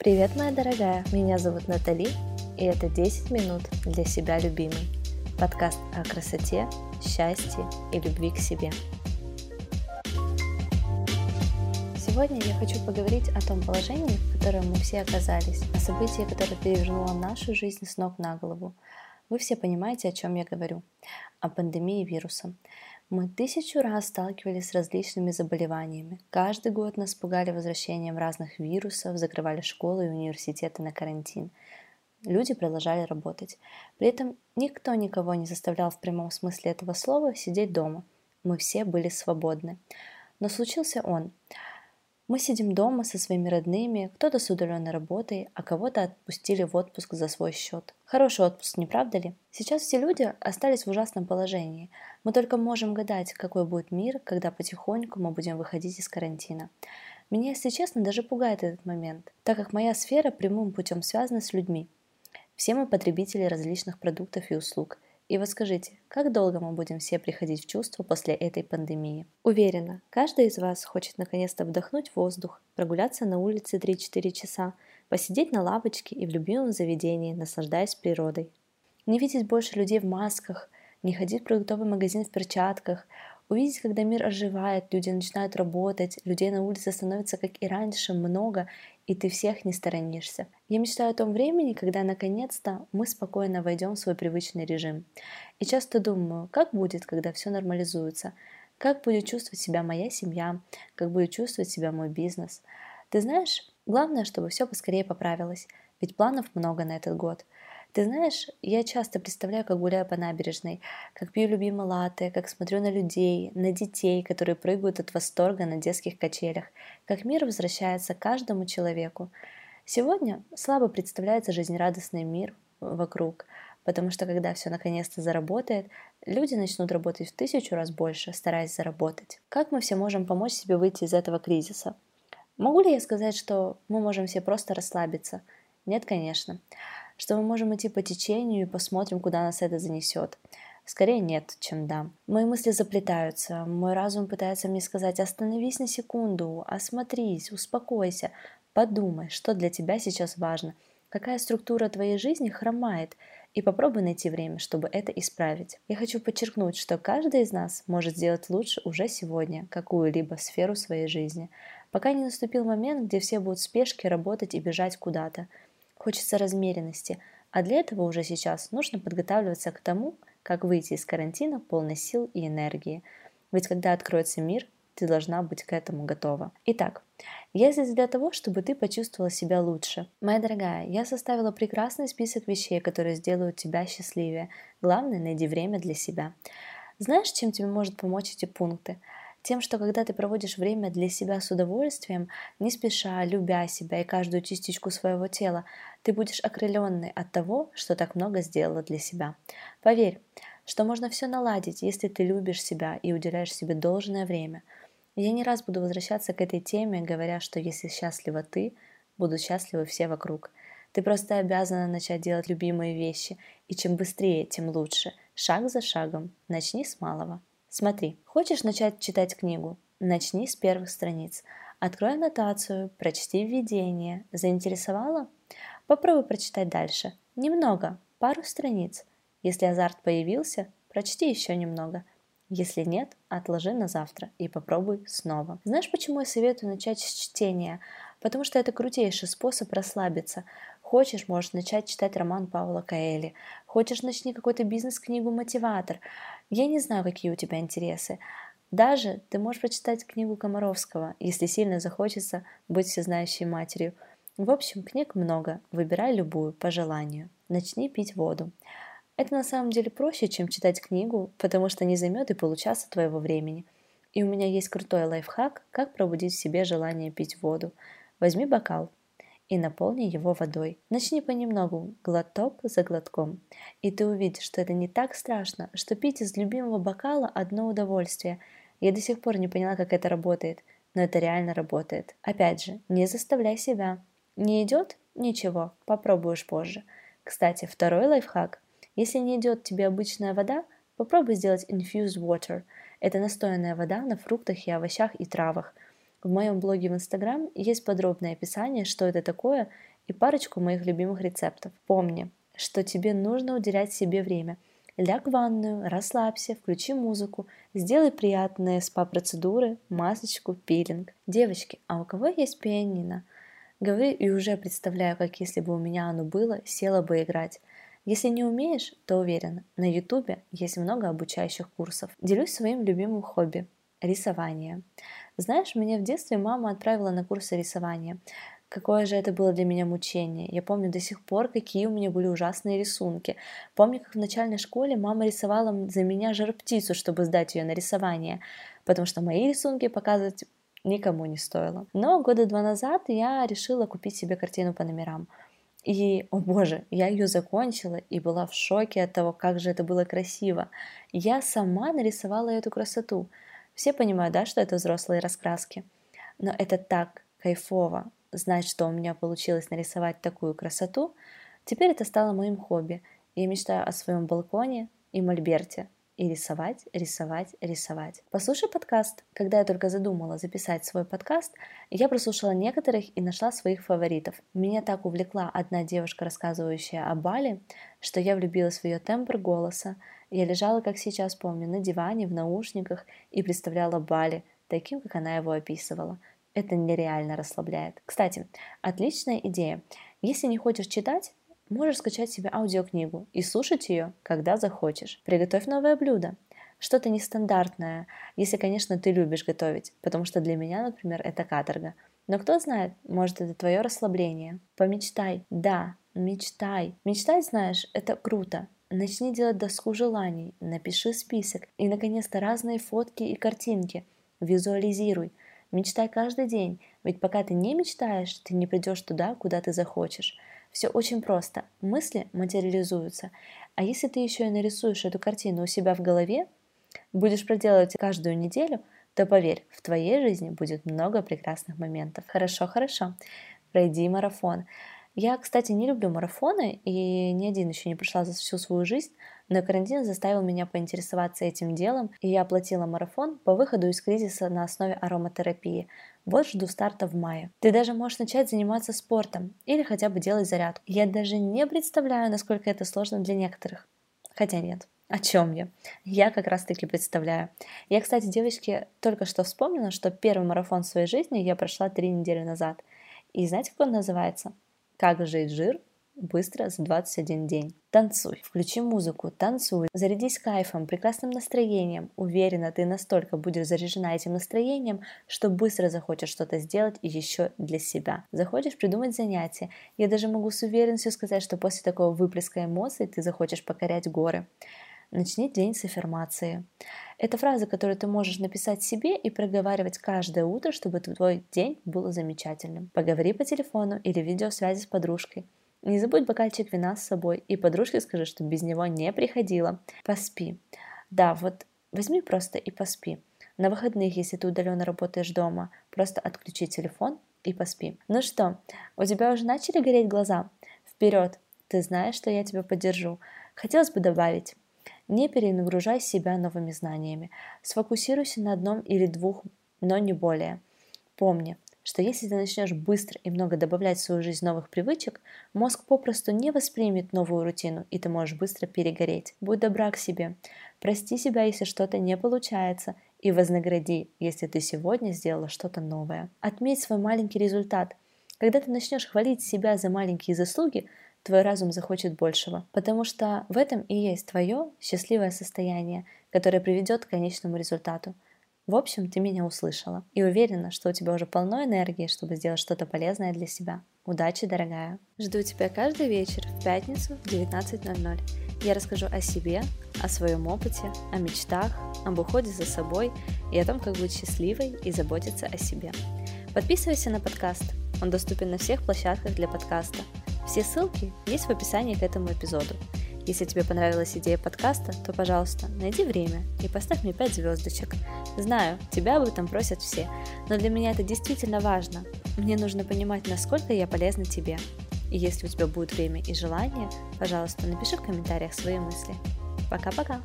Привет, моя дорогая! Меня зовут Натали, и это 10 минут для себя любимой. Подкаст о красоте, счастье и любви к себе. Сегодня я хочу поговорить о том положении, в котором мы все оказались, о событии, которое перевернуло нашу жизнь с ног на голову. Вы все понимаете, о чем я говорю. О пандемии вируса. Мы тысячу раз сталкивались с различными заболеваниями. Каждый год нас пугали возвращением разных вирусов, закрывали школы и университеты на карантин. Люди продолжали работать. При этом никто никого не заставлял в прямом смысле этого слова сидеть дома. Мы все были свободны. Но случился он. Мы сидим дома со своими родными, кто-то с удаленной работой, а кого-то отпустили в отпуск за свой счет. Хороший отпуск, не правда ли? Сейчас все люди остались в ужасном положении. Мы только можем гадать, какой будет мир, когда потихоньку мы будем выходить из карантина. Меня, если честно, даже пугает этот момент, так как моя сфера прямым путем связана с людьми. Все мы потребители различных продуктов и услуг – и вот скажите, как долго мы будем все приходить в чувство после этой пандемии? Уверена, каждый из вас хочет наконец-то вдохнуть воздух, прогуляться на улице 3-4 часа, посидеть на лавочке и в любимом заведении, наслаждаясь природой. Не видеть больше людей в масках, не ходить в продуктовый магазин в перчатках, увидеть, когда мир оживает, люди начинают работать, людей на улице становится, как и раньше, много, и ты всех не сторонишься. Я мечтаю о том времени, когда наконец-то мы спокойно войдем в свой привычный режим. И часто думаю, как будет, когда все нормализуется, как будет чувствовать себя моя семья, как будет чувствовать себя мой бизнес. Ты знаешь, главное, чтобы все поскорее поправилось, ведь планов много на этот год – ты знаешь, я часто представляю, как гуляю по набережной, как пью любимые латте, как смотрю на людей, на детей, которые прыгают от восторга на детских качелях, как мир возвращается каждому человеку. Сегодня слабо представляется жизнерадостный мир вокруг, потому что когда все наконец-то заработает, люди начнут работать в тысячу раз больше, стараясь заработать. Как мы все можем помочь себе выйти из этого кризиса? Могу ли я сказать, что мы можем все просто расслабиться? Нет, конечно что мы можем идти по течению и посмотрим, куда нас это занесет. Скорее нет, чем да. Мои мысли заплетаются, мой разум пытается мне сказать «остановись на секунду, осмотрись, успокойся, подумай, что для тебя сейчас важно, какая структура твоей жизни хромает, и попробуй найти время, чтобы это исправить. Я хочу подчеркнуть, что каждый из нас может сделать лучше уже сегодня какую-либо сферу своей жизни, пока не наступил момент, где все будут в спешке работать и бежать куда-то – Хочется размеренности, а для этого уже сейчас нужно подготавливаться к тому, как выйти из карантина полной сил и энергии. Ведь когда откроется мир, ты должна быть к этому готова. Итак, я здесь для того, чтобы ты почувствовала себя лучше. Моя дорогая, я составила прекрасный список вещей, которые сделают тебя счастливее. Главное, найди время для себя. Знаешь, чем тебе может помочь эти пункты? Тем, что когда ты проводишь время для себя с удовольствием, не спеша, любя себя и каждую частичку своего тела, ты будешь окрыленный от того, что так много сделала для себя. Поверь, что можно все наладить, если ты любишь себя и уделяешь себе должное время. Я не раз буду возвращаться к этой теме, говоря, что если счастлива ты, будут счастливы все вокруг. Ты просто обязана начать делать любимые вещи, и чем быстрее, тем лучше. Шаг за шагом. Начни с малого. Смотри, хочешь начать читать книгу? Начни с первых страниц. Открой аннотацию, прочти введение. Заинтересовало? Попробуй прочитать дальше. Немного, пару страниц. Если азарт появился, прочти еще немного. Если нет, отложи на завтра и попробуй снова. Знаешь, почему я советую начать с чтения? Потому что это крутейший способ расслабиться. Хочешь, можешь начать читать роман Паула Каэли. Хочешь, начни какой-то бизнес-книгу «Мотиватор». Я не знаю, какие у тебя интересы. Даже ты можешь прочитать книгу Комаровского, если сильно захочется быть всезнающей матерью. В общем, книг много, выбирай любую, по желанию. Начни пить воду. Это на самом деле проще, чем читать книгу, потому что не займет и получаса твоего времени. И у меня есть крутой лайфхак, как пробудить в себе желание пить воду. Возьми бокал, и наполни его водой. Начни понемногу, глоток за глотком, и ты увидишь, что это не так страшно, что пить из любимого бокала одно удовольствие. Я до сих пор не поняла, как это работает, но это реально работает. Опять же, не заставляй себя. Не идет? Ничего, попробуешь позже. Кстати, второй лайфхак. Если не идет тебе обычная вода, попробуй сделать infused water. Это настоянная вода на фруктах и овощах и травах – в моем блоге в Инстаграм есть подробное описание, что это такое и парочку моих любимых рецептов. Помни, что тебе нужно уделять себе время. Ляг в ванную, расслабься, включи музыку, сделай приятные спа-процедуры, масочку, пилинг. Девочки, а у кого есть пианино? Говорю и уже представляю, как если бы у меня оно было, села бы играть. Если не умеешь, то уверен, на ютубе есть много обучающих курсов. Делюсь своим любимым хобби – рисование. Знаешь, меня в детстве мама отправила на курсы рисования. Какое же это было для меня мучение. Я помню до сих пор, какие у меня были ужасные рисунки. Помню, как в начальной школе мама рисовала за меня жар-птицу, чтобы сдать ее на рисование, потому что мои рисунки показывать никому не стоило. Но года два назад я решила купить себе картину по номерам – и, о боже, я ее закончила и была в шоке от того, как же это было красиво. Я сама нарисовала эту красоту. Все понимают, да, что это взрослые раскраски. Но это так кайфово знать, что у меня получилось нарисовать такую красоту. Теперь это стало моим хобби. Я мечтаю о своем балконе и мольберте, и рисовать, рисовать, рисовать. Послушай подкаст. Когда я только задумала записать свой подкаст, я прослушала некоторых и нашла своих фаворитов. Меня так увлекла одна девушка, рассказывающая о Бали, что я влюбилась в ее тембр голоса. Я лежала, как сейчас помню, на диване, в наушниках и представляла Бали таким, как она его описывала. Это нереально расслабляет. Кстати, отличная идея. Если не хочешь читать, Можешь скачать себе аудиокнигу и слушать ее, когда захочешь. Приготовь новое блюдо. Что-то нестандартное, если, конечно, ты любишь готовить, потому что для меня, например, это каторга. Но кто знает, может, это твое расслабление. Помечтай. Да, мечтай. Мечтать, знаешь, это круто. Начни делать доску желаний, напиши список и, наконец-то, разные фотки и картинки. Визуализируй. Мечтай каждый день, ведь пока ты не мечтаешь, ты не придешь туда, куда ты захочешь. Все очень просто. Мысли материализуются. А если ты еще и нарисуешь эту картину у себя в голове, будешь проделывать каждую неделю, то поверь, в твоей жизни будет много прекрасных моментов. Хорошо, хорошо. Пройди марафон. Я, кстати, не люблю марафоны, и ни один еще не прошла за всю свою жизнь, но карантин заставил меня поинтересоваться этим делом, и я оплатила марафон по выходу из кризиса на основе ароматерапии. Вот жду старта в мае. Ты даже можешь начать заниматься спортом или хотя бы делать зарядку. Я даже не представляю, насколько это сложно для некоторых. Хотя нет. О чем я? Я как раз таки представляю. Я, кстати, девочки, только что вспомнила, что первый марафон в своей жизни я прошла три недели назад. И знаете, как он называется? Как сжечь жир быстро за 21 день. Танцуй, включи музыку, танцуй, зарядись кайфом, прекрасным настроением. Уверена, ты настолько будешь заряжена этим настроением, что быстро захочешь что-то сделать и еще для себя. Захочешь придумать занятие. Я даже могу с уверенностью сказать, что после такого выплеска эмоций ты захочешь покорять горы. Начни день с аффирмации. Это фраза, которую ты можешь написать себе и проговаривать каждое утро, чтобы твой день был замечательным. Поговори по телефону или видеосвязи с подружкой. Не забудь бокальчик вина с собой и подружке скажи, что без него не приходила. Поспи. Да, вот возьми просто и поспи. На выходных, если ты удаленно работаешь дома, просто отключи телефон и поспи. Ну что, у тебя уже начали гореть глаза? Вперед! Ты знаешь, что я тебя поддержу. Хотелось бы добавить. Не перенагружай себя новыми знаниями. Сфокусируйся на одном или двух, но не более. Помни, что если ты начнешь быстро и много добавлять в свою жизнь новых привычек, мозг попросту не воспримет новую рутину, и ты можешь быстро перегореть. Будь добра к себе. Прости себя, если что-то не получается, и вознагради, если ты сегодня сделала что-то новое. Отметь свой маленький результат. Когда ты начнешь хвалить себя за маленькие заслуги, твой разум захочет большего, потому что в этом и есть твое счастливое состояние, которое приведет к конечному результату – в общем, ты меня услышала и уверена, что у тебя уже полно энергии, чтобы сделать что-то полезное для себя. Удачи, дорогая! Жду тебя каждый вечер в пятницу в 19.00. Я расскажу о себе, о своем опыте, о мечтах, об уходе за собой и о том, как быть счастливой и заботиться о себе. Подписывайся на подкаст. Он доступен на всех площадках для подкаста. Все ссылки есть в описании к этому эпизоду. Если тебе понравилась идея подкаста, то, пожалуйста, найди время и поставь мне 5 звездочек. Знаю, тебя об этом просят все, но для меня это действительно важно. Мне нужно понимать, насколько я полезна тебе. И если у тебя будет время и желание, пожалуйста, напиши в комментариях свои мысли. Пока-пока!